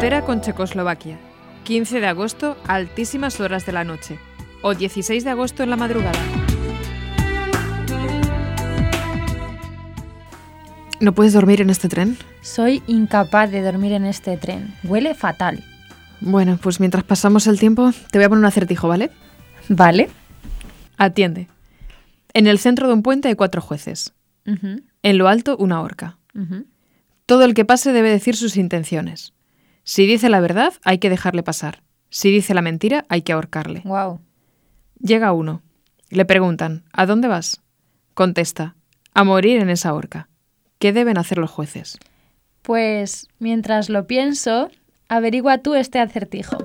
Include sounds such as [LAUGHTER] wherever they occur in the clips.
Frontera con Checoslovaquia. 15 de agosto a altísimas horas de la noche. O 16 de agosto en la madrugada. ¿No puedes dormir en este tren? Soy incapaz de dormir en este tren. Huele fatal. Bueno, pues mientras pasamos el tiempo, te voy a poner un acertijo, ¿vale? ¿Vale? Atiende. En el centro de un puente hay cuatro jueces. En lo alto, una horca. Todo el que pase debe decir sus intenciones. Si dice la verdad, hay que dejarle pasar. Si dice la mentira, hay que ahorcarle. Wow. Llega uno. Le preguntan, ¿a dónde vas? Contesta, a morir en esa horca. ¿Qué deben hacer los jueces? Pues mientras lo pienso, averigua tú este acertijo.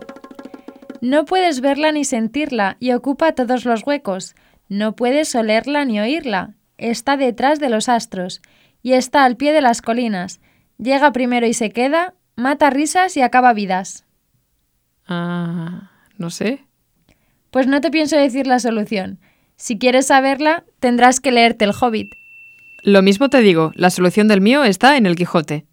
No puedes verla ni sentirla y ocupa todos los huecos. No puedes olerla ni oírla. Está detrás de los astros y está al pie de las colinas. Llega primero y se queda, mata risas y acaba vidas. Ah, no sé. Pues no te pienso decir la solución. Si quieres saberla, tendrás que leerte El Hobbit. Lo mismo te digo, la solución del mío está en el Quijote.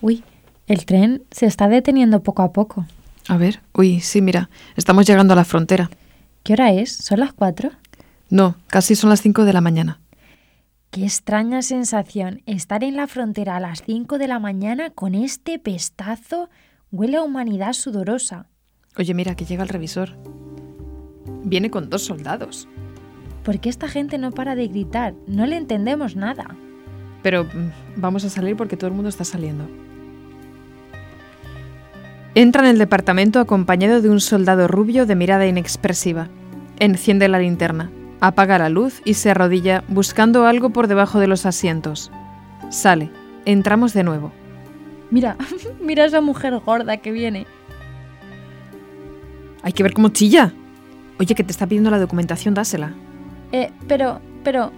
Uy, el tren se está deteniendo poco a poco. A ver, uy, sí, mira, estamos llegando a la frontera. ¿Qué hora es? ¿Son las cuatro? No, casi son las 5 de la mañana. Qué extraña sensación estar en la frontera a las 5 de la mañana con este pestazo. Huele a humanidad sudorosa. Oye, mira, que llega el revisor. Viene con dos soldados. ¿Por qué esta gente no para de gritar? No le entendemos nada. Pero mm, vamos a salir porque todo el mundo está saliendo. Entra en el departamento acompañado de un soldado rubio de mirada inexpresiva. Enciende la linterna, apaga la luz y se arrodilla buscando algo por debajo de los asientos. Sale. Entramos de nuevo. Mira, [LAUGHS] mira a esa mujer gorda que viene. Hay que ver cómo chilla. Oye, que te está pidiendo la documentación, dásela. Eh, pero, pero,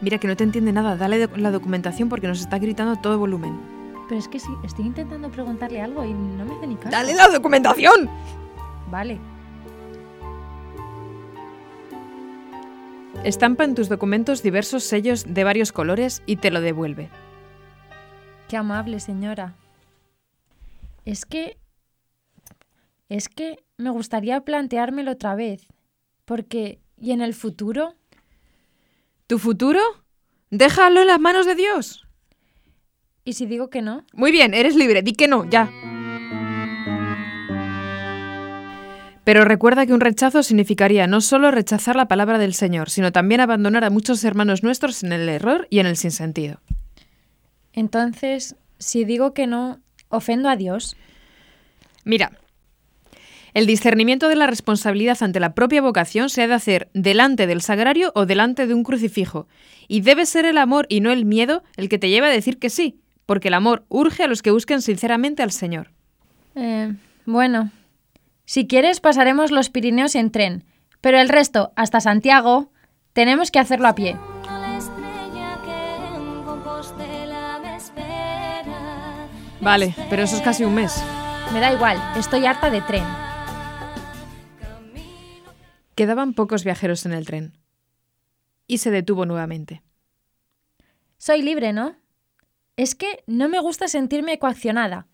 Mira, que no te entiende nada, dale la documentación porque nos está gritando a todo volumen. pero es que sí, estoy intentando preguntarle algo y no me hace ni caso. ¡Dale la documentación! Vale. Estampa en tus documentos diversos sellos de varios colores y te lo devuelve. Qué amable, señora. Es que... Es que me gustaría planteármelo otra vez. Porque... ¿Y en el futuro? ¿Tu futuro? Déjalo en las manos de Dios. ¿Y si digo que no? Muy bien, eres libre, di que no, ya. Pero recuerda que un rechazo significaría no solo rechazar la palabra del Señor, sino también abandonar a muchos hermanos nuestros en el error y en el sinsentido. Entonces, si digo que no, ofendo a Dios. Mira, el discernimiento de la responsabilidad ante la propia vocación se ha de hacer delante del sagrario o delante de un crucifijo, y debe ser el amor y no el miedo el que te lleve a decir que sí, porque el amor urge a los que busquen sinceramente al Señor. Eh, bueno, si quieres pasaremos los Pirineos en tren, pero el resto, hasta Santiago, tenemos que hacerlo a pie. Vale, pero eso es casi un mes. Me da igual, estoy harta de tren. Quedaban pocos viajeros en el tren. Y se detuvo nuevamente. Soy libre, ¿no? Es que no me gusta sentirme coaccionada.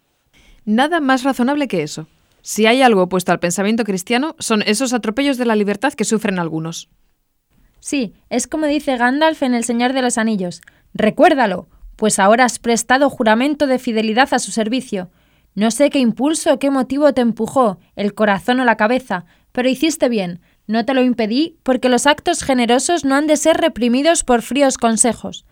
Nada más razonable que eso. Si hay algo opuesto al pensamiento cristiano, son esos atropellos de la libertad que sufren algunos. Sí, es como dice Gandalf en El Señor de los Anillos. Recuérdalo, pues ahora has prestado juramento de fidelidad a su servicio. No sé qué impulso o qué motivo te empujó, el corazón o la cabeza, pero hiciste bien. No te lo impedí porque los actos generosos no han de ser reprimidos por fríos consejos.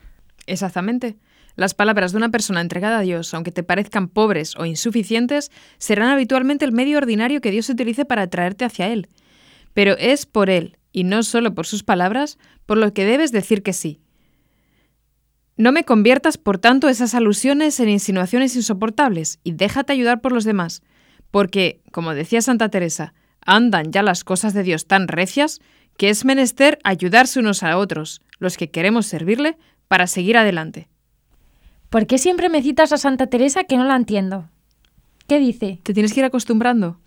Exactamente. Las palabras de una persona entregada a Dios, aunque te parezcan pobres o insuficientes, serán habitualmente el medio ordinario que Dios utilice para atraerte hacia Él. Pero es por Él, y no solo por sus palabras, por lo que debes decir que sí. No me conviertas, por tanto, esas alusiones en insinuaciones insoportables, y déjate ayudar por los demás, porque, como decía Santa Teresa, andan ya las cosas de Dios tan recias que es menester ayudarse unos a otros, los que queremos servirle, para seguir adelante. ¿Por qué siempre me citas a Santa Teresa que no la entiendo? ¿Qué dice? Te tienes que ir acostumbrando.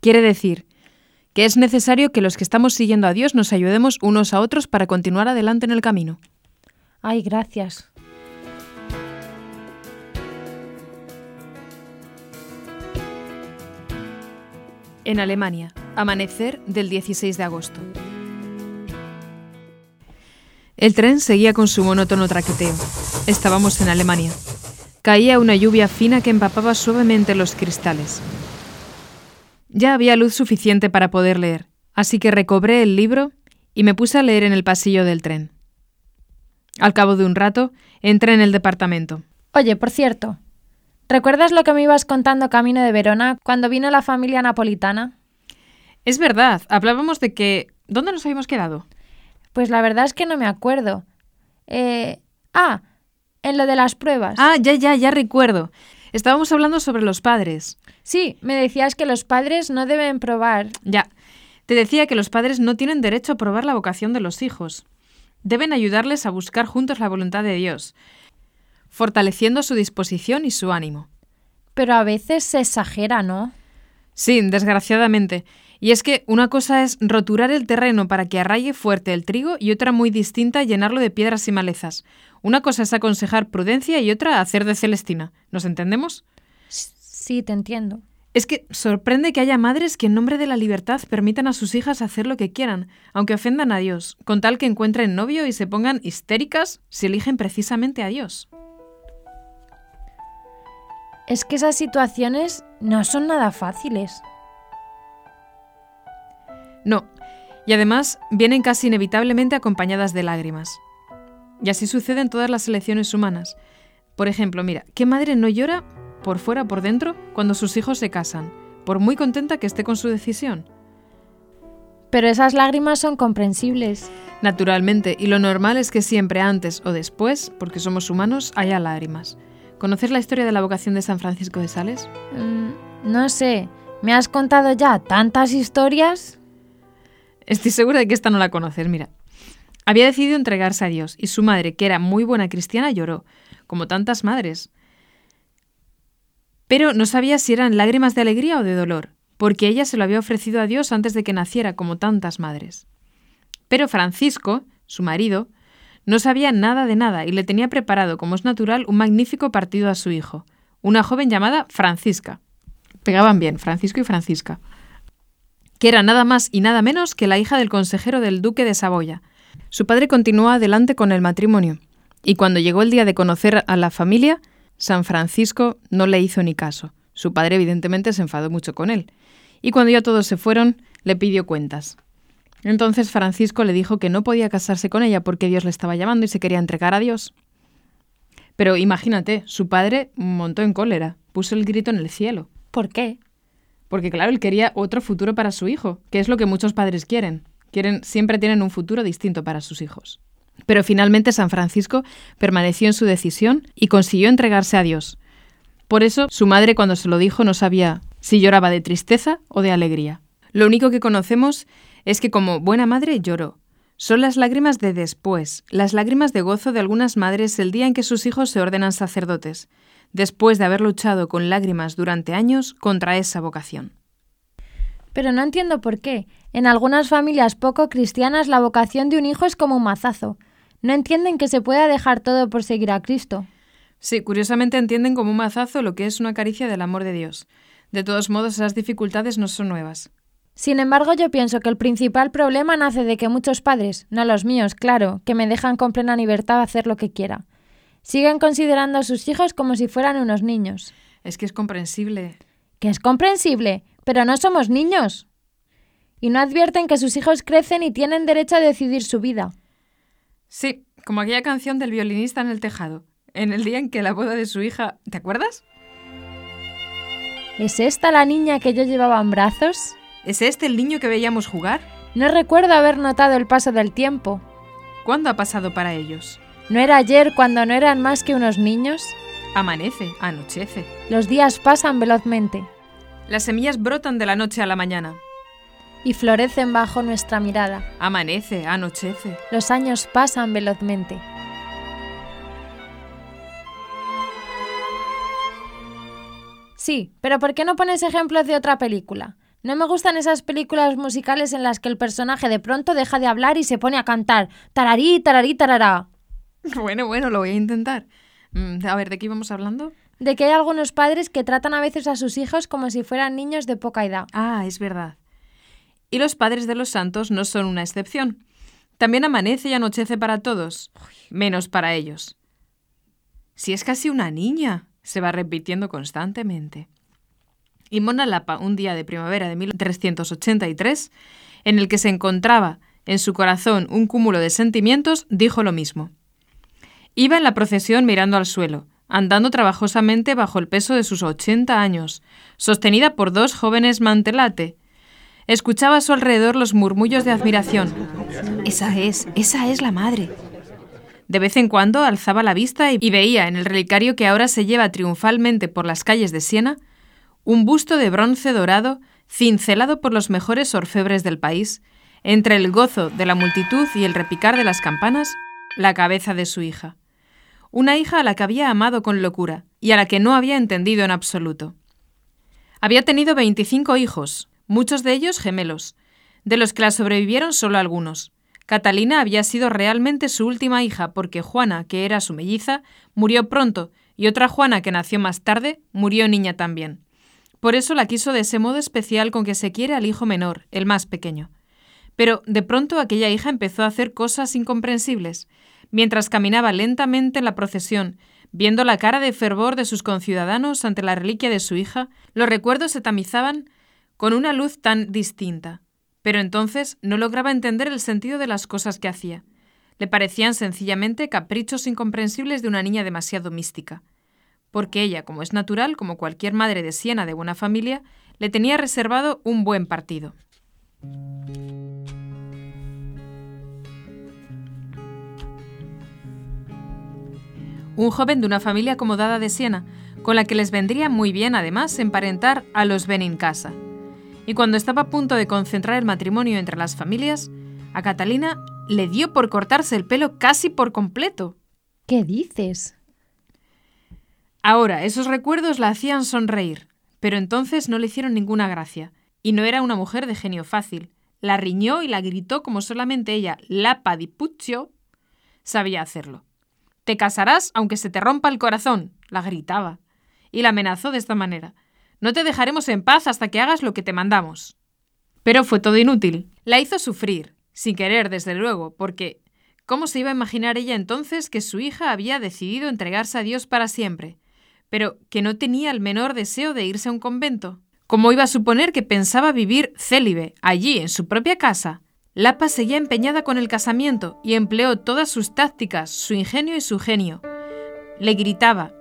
Quiere decir que es necesario que los que estamos siguiendo a Dios nos ayudemos unos a otros para continuar adelante en el camino. Ay, gracias. En Alemania, amanecer del 16 de agosto. El tren seguía con su monótono traqueteo. Estábamos en Alemania. Caía una lluvia fina que empapaba suavemente los cristales. Ya había luz suficiente para poder leer, así que recobré el libro y me puse a leer en el pasillo del tren. Al cabo de un rato, entré en el departamento. Oye, por cierto, ¿recuerdas lo que me ibas contando camino de Verona cuando vino la familia napolitana? Es verdad, hablábamos de que... ¿Dónde nos habíamos quedado? Pues la verdad es que no me acuerdo. Eh... Ah, en lo de las pruebas. Ah, ya, ya, ya recuerdo. Estábamos hablando sobre los padres. Sí, me decías que los padres no deben probar. Ya. Te decía que los padres no tienen derecho a probar la vocación de los hijos. Deben ayudarles a buscar juntos la voluntad de Dios, fortaleciendo su disposición y su ánimo. Pero a veces se exagera, ¿no? Sí, desgraciadamente. Y es que una cosa es roturar el terreno para que arraigue fuerte el trigo y otra muy distinta llenarlo de piedras y malezas. Una cosa es aconsejar prudencia y otra hacer de Celestina. ¿Nos entendemos? Sí, te entiendo. Es que sorprende que haya madres que en nombre de la libertad permitan a sus hijas hacer lo que quieran, aunque ofendan a Dios, con tal que encuentren novio y se pongan histéricas si eligen precisamente a Dios. Es que esas situaciones no son nada fáciles. No, y además vienen casi inevitablemente acompañadas de lágrimas. Y así sucede en todas las elecciones humanas. Por ejemplo, mira, ¿qué madre no llora por fuera o por dentro cuando sus hijos se casan, por muy contenta que esté con su decisión? Pero esas lágrimas son comprensibles. Naturalmente, y lo normal es que siempre antes o después, porque somos humanos, haya lágrimas. ¿Conoces la historia de la vocación de San Francisco de Sales? Mm, no sé, ¿me has contado ya tantas historias? Estoy segura de que esta no la conoces, mira. Había decidido entregarse a Dios y su madre, que era muy buena cristiana, lloró, como tantas madres. Pero no sabía si eran lágrimas de alegría o de dolor, porque ella se lo había ofrecido a Dios antes de que naciera, como tantas madres. Pero Francisco, su marido, no sabía nada de nada y le tenía preparado, como es natural, un magnífico partido a su hijo, una joven llamada Francisca. Pegaban bien, Francisco y Francisca. Que era nada más y nada menos que la hija del consejero del duque de Saboya. Su padre continuó adelante con el matrimonio, y cuando llegó el día de conocer a la familia, San Francisco no le hizo ni caso. Su padre evidentemente se enfadó mucho con él, y cuando ya todos se fueron, le pidió cuentas. Entonces Francisco le dijo que no podía casarse con ella porque Dios le estaba llamando y se quería entregar a Dios. Pero imagínate, su padre montó en cólera, puso el grito en el cielo. ¿Por qué? Porque claro, él quería otro futuro para su hijo, que es lo que muchos padres quieren. Quieren siempre tienen un futuro distinto para sus hijos. Pero finalmente San Francisco permaneció en su decisión y consiguió entregarse a Dios. Por eso su madre cuando se lo dijo no sabía si lloraba de tristeza o de alegría. Lo único que conocemos es que como buena madre lloró. Son las lágrimas de después, las lágrimas de gozo de algunas madres el día en que sus hijos se ordenan sacerdotes, después de haber luchado con lágrimas durante años contra esa vocación. Pero no entiendo por qué. En algunas familias poco cristianas la vocación de un hijo es como un mazazo. No entienden que se pueda dejar todo por seguir a Cristo. Sí, curiosamente entienden como un mazazo lo que es una caricia del amor de Dios. De todos modos, esas dificultades no son nuevas. Sin embargo, yo pienso que el principal problema nace de que muchos padres, no los míos, claro, que me dejan con plena libertad hacer lo que quiera, siguen considerando a sus hijos como si fueran unos niños. Es que es comprensible. Que es comprensible, pero no somos niños. Y no advierten que sus hijos crecen y tienen derecho a decidir su vida. Sí, como aquella canción del violinista en el tejado. en el día en que la boda de su hija... ¿Te acuerdas? ¿Es esta la niña que yo llevaba en brazos? ¿Es este el niño que veíamos jugar? No recuerdo haber notado el paso del tiempo. ¿Cuándo ha pasado para ellos? ¿No era ayer cuando no eran más que unos niños? Amanece, anochece. Los días pasan velozmente Las semillas brotan de la noche a la mañana. y florecen bajo nuestra mirada. Amanece, anochece. Los años pasan velozmente. Sí, pero ¿por qué no pones ejemplos de otra película? No me gustan esas películas musicales en las que el personaje de pronto deja de hablar y se pone a cantar. Tararí, tararí, tarará. [LAUGHS] Bueno, bueno, lo voy a intentar. Mm, A ver, ¿de qué íbamos hablando? De que hay algunos padres que tratan a veces a sus hijos como si fueran niños de poca edad. Ah, es verdad. Y los padres de los santos no son una excepción. También amanece y anochece para todos, menos para ellos. Si es casi una niña, se va repitiendo constantemente. Y Mona Lapa, un día de primavera de 1383, en el que se encontraba en su corazón un cúmulo de sentimientos, dijo lo mismo. Iba en la procesión mirando al suelo, andando trabajosamente bajo el peso de sus 80 años, sostenida por dos jóvenes mantelate. Escuchaba a su alrededor los murmullos de admiración. Esa es, esa es la madre. De vez en cuando alzaba la vista y veía en el relicario que ahora se lleva triunfalmente por las calles de Siena un busto de bronce dorado cincelado por los mejores orfebres del país, entre el gozo de la multitud y el repicar de las campanas, la cabeza de su hija. Una hija a la que había amado con locura y a la que no había entendido en absoluto. Había tenido 25 hijos, muchos de ellos gemelos, de los que la sobrevivieron solo algunos. Catalina había sido realmente su última hija porque Juana, que era su melliza, murió pronto y otra Juana que nació más tarde murió niña también. Por eso la quiso de ese modo especial con que se quiere al hijo menor, el más pequeño. Pero de pronto aquella hija empezó a hacer cosas incomprensibles. Mientras caminaba lentamente en la procesión, viendo la cara de fervor de sus conciudadanos ante la reliquia de su hija, los recuerdos se tamizaban con una luz tan distinta. Pero entonces no lograba entender el sentido de las cosas que hacía. Le parecían sencillamente caprichos incomprensibles de una niña demasiado mística. Porque ella, como es natural, como cualquier madre de Siena de buena familia, le tenía reservado un buen partido. Un joven de una familia acomodada de Siena, con la que les vendría muy bien además emparentar a los Benincasa. Y cuando estaba a punto de concentrar el matrimonio entre las familias, a Catalina le dio por cortarse el pelo casi por completo. ¿Qué dices? Ahora, esos recuerdos la hacían sonreír, pero entonces no le hicieron ninguna gracia, y no era una mujer de genio fácil. La riñó y la gritó como solamente ella, Lapa di Puccio, sabía hacerlo. Te casarás aunque se te rompa el corazón, la gritaba, y la amenazó de esta manera. No te dejaremos en paz hasta que hagas lo que te mandamos. Pero fue todo inútil. La hizo sufrir, sin querer, desde luego, porque ¿cómo se iba a imaginar ella entonces que su hija había decidido entregarse a Dios para siempre? pero que no tenía el menor deseo de irse a un convento. ¿Cómo iba a suponer que pensaba vivir célibe, allí, en su propia casa? Lapa seguía empeñada con el casamiento y empleó todas sus tácticas, su ingenio y su genio. Le gritaba,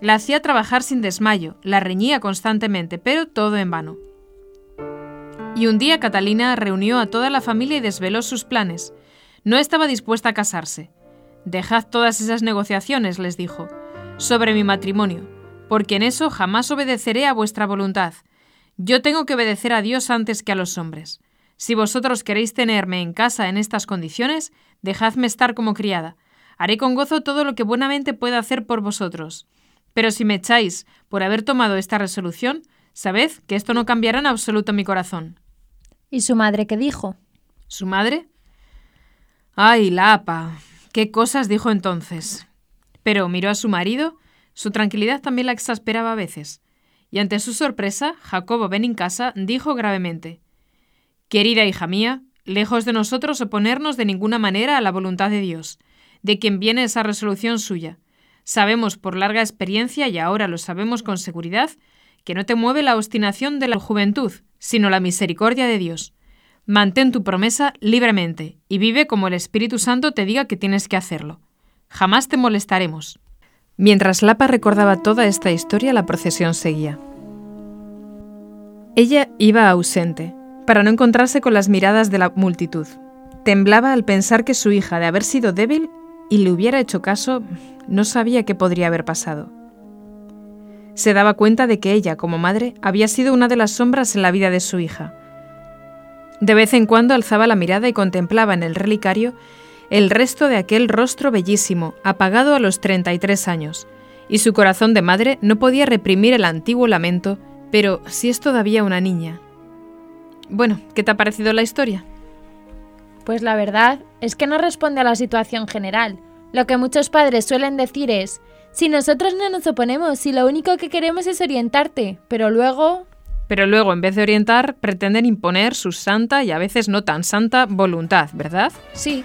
la hacía trabajar sin desmayo, la reñía constantemente, pero todo en vano. Y un día Catalina reunió a toda la familia y desveló sus planes. No estaba dispuesta a casarse. Dejad todas esas negociaciones, les dijo, sobre mi matrimonio porque en eso jamás obedeceré a vuestra voluntad. Yo tengo que obedecer a Dios antes que a los hombres. Si vosotros queréis tenerme en casa en estas condiciones, dejadme estar como criada. Haré con gozo todo lo que buenamente pueda hacer por vosotros. Pero si me echáis por haber tomado esta resolución, sabed que esto no cambiará en absoluto mi corazón. ¿Y su madre qué dijo? ¿Su madre? Ay, Lapa. ¿Qué cosas dijo entonces? Pero miró a su marido su tranquilidad también la exasperaba a veces, y ante su sorpresa, Jacobo Benincasa dijo gravemente: Querida hija mía, lejos de nosotros oponernos de ninguna manera a la voluntad de Dios, de quien viene esa resolución suya. Sabemos por larga experiencia, y ahora lo sabemos con seguridad, que no te mueve la obstinación de la juventud, sino la misericordia de Dios. Mantén tu promesa libremente y vive como el Espíritu Santo te diga que tienes que hacerlo. Jamás te molestaremos. Mientras Lapa recordaba toda esta historia, la procesión seguía. Ella iba ausente, para no encontrarse con las miradas de la multitud. Temblaba al pensar que su hija, de haber sido débil y le hubiera hecho caso, no sabía qué podría haber pasado. Se daba cuenta de que ella, como madre, había sido una de las sombras en la vida de su hija. De vez en cuando alzaba la mirada y contemplaba en el relicario el resto de aquel rostro bellísimo, apagado a los 33 años, y su corazón de madre no podía reprimir el antiguo lamento, pero si es todavía una niña. Bueno, ¿qué te ha parecido la historia? Pues la verdad es que no responde a la situación general. Lo que muchos padres suelen decir es, si nosotros no nos oponemos, si lo único que queremos es orientarte, pero luego... Pero luego, en vez de orientar, pretenden imponer su santa y a veces no tan santa voluntad, ¿verdad? Sí,